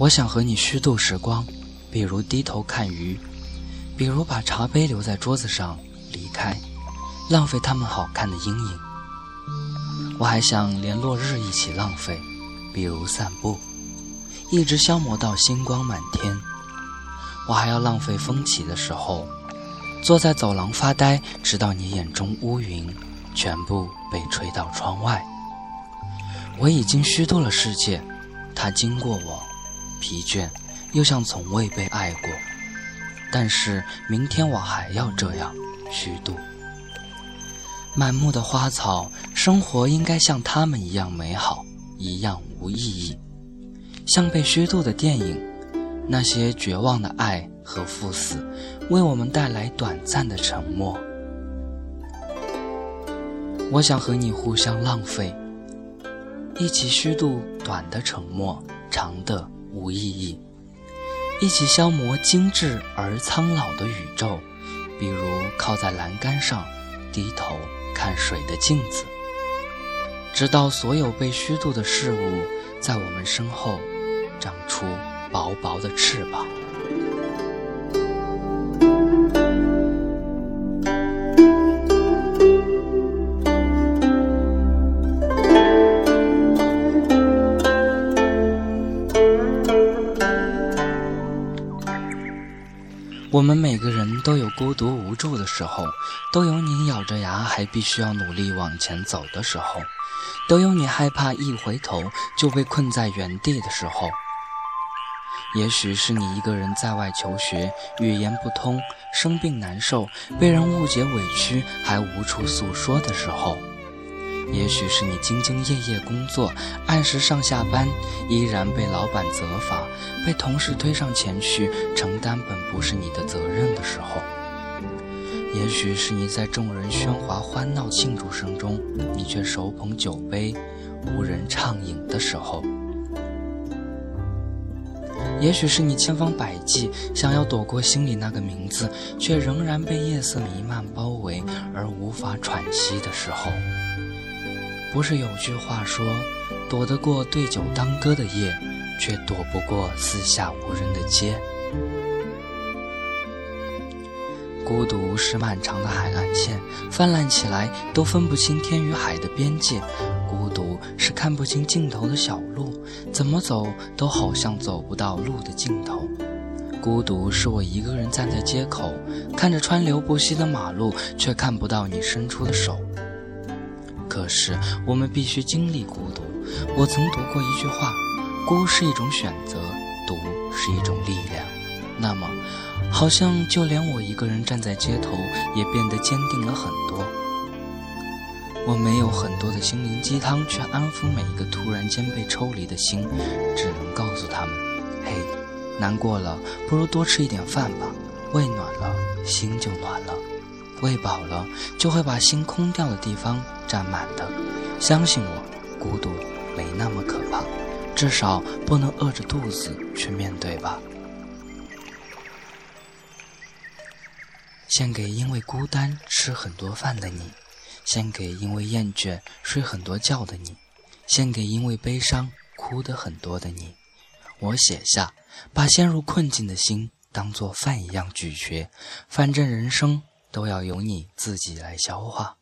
我想和你虚度时光，比如低头看鱼，比如把茶杯留在桌子上离开，浪费他们好看的阴影。我还想连落日一起浪费，比如散步，一直消磨到星光满天。我还要浪费风起的时候，坐在走廊发呆，直到你眼中乌云全部被吹到窗外。我已经虚度了世界，它经过我，疲倦，又像从未被爱过。但是明天我还要这样虚度。满目的花草，生活应该像他们一样美好，一样无意义，像被虚度的电影。那些绝望的爱和赴死，为我们带来短暂的沉默。我想和你互相浪费，一起虚度短的沉默，长的无意义；一起消磨精致而苍老的宇宙，比如靠在栏杆上，低头看水的镜子，直到所有被虚度的事物在我们身后长出。薄薄的翅膀。我们每个人都有孤独无助的时候，都有你咬着牙还必须要努力往前走的时候，都有你害怕一回头就被困在原地的时候。也许是你一个人在外求学，语言不通，生病难受，被人误解委屈，还无处诉说的时候；也许是你兢兢业业工作，按时上下班，依然被老板责罚，被同事推上前去承担本不是你的责任的时候；也许是你在众人喧哗欢闹庆祝声中，你却手捧酒杯，无人畅饮的时候。也许是你千方百计想要躲过心里那个名字，却仍然被夜色弥漫包围而无法喘息的时候。不是有句话说，躲得过对酒当歌的夜，却躲不过四下无人的街。孤独是漫长的海岸线，泛滥起来都分不清天与海的边界。孤独是看不清尽头的小路，怎么走都好像走不到路的尽头。孤独是我一个人站在街口，看着川流不息的马路，却看不到你伸出的手。可是我们必须经历孤独。我曾读过一句话：孤是一种选择，独是一种力量。那么。好像就连我一个人站在街头，也变得坚定了很多。我没有很多的心灵鸡汤，去安抚每一个突然间被抽离的心，只能告诉他们：嘿，难过了，不如多吃一点饭吧。胃暖了，心就暖了；胃饱了，就会把心空掉的地方占满的。相信我，孤独没那么可怕，至少不能饿着肚子去面对吧。献给因为孤单吃很多饭的你，献给因为厌倦睡很多觉的你，献给因为悲伤哭得很多的你。我写下，把陷入困境的心当做饭一样咀嚼，反正人生都要由你自己来消化。